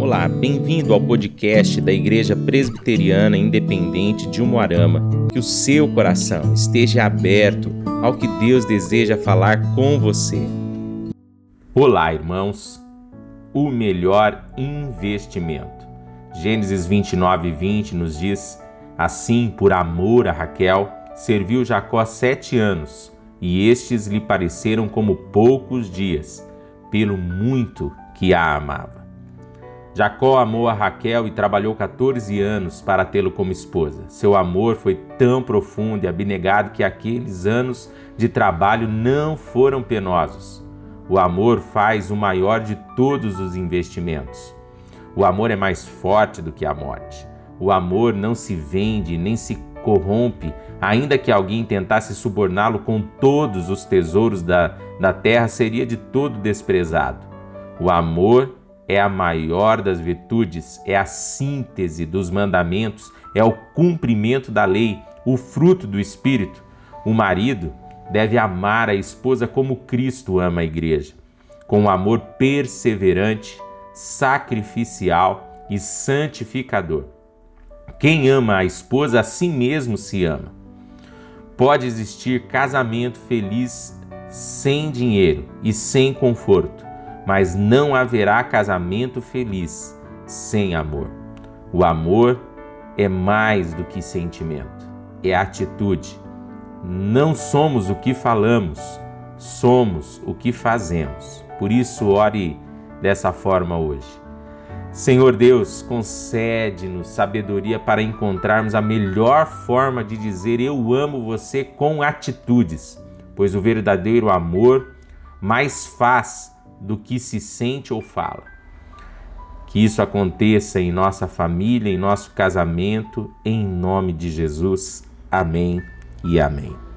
Olá, bem-vindo ao podcast da Igreja Presbiteriana Independente de Umuarama. Que o seu coração esteja aberto ao que Deus deseja falar com você. Olá, irmãos. O melhor investimento. Gênesis 29, 20 nos diz: Assim, por amor a Raquel, serviu Jacó sete anos, e estes lhe pareceram como poucos dias, pelo muito que a amava. Jacó amou a Raquel e trabalhou 14 anos para tê-lo como esposa. Seu amor foi tão profundo e abnegado que aqueles anos de trabalho não foram penosos. O amor faz o maior de todos os investimentos. O amor é mais forte do que a morte. O amor não se vende nem se corrompe, ainda que alguém tentasse suborná-lo com todos os tesouros da, da terra, seria de todo desprezado. O amor é a maior das virtudes, é a síntese dos mandamentos, é o cumprimento da lei, o fruto do Espírito. O marido deve amar a esposa como Cristo ama a igreja, com um amor perseverante, sacrificial e santificador. Quem ama a esposa a si mesmo se ama. Pode existir casamento feliz sem dinheiro e sem conforto mas não haverá casamento feliz sem amor. O amor é mais do que sentimento, é atitude. Não somos o que falamos, somos o que fazemos. Por isso, ore dessa forma hoje. Senhor Deus, concede-nos sabedoria para encontrarmos a melhor forma de dizer eu amo você com atitudes, pois o verdadeiro amor mais faz do que se sente ou fala. Que isso aconteça em nossa família, em nosso casamento, em nome de Jesus. Amém e amém.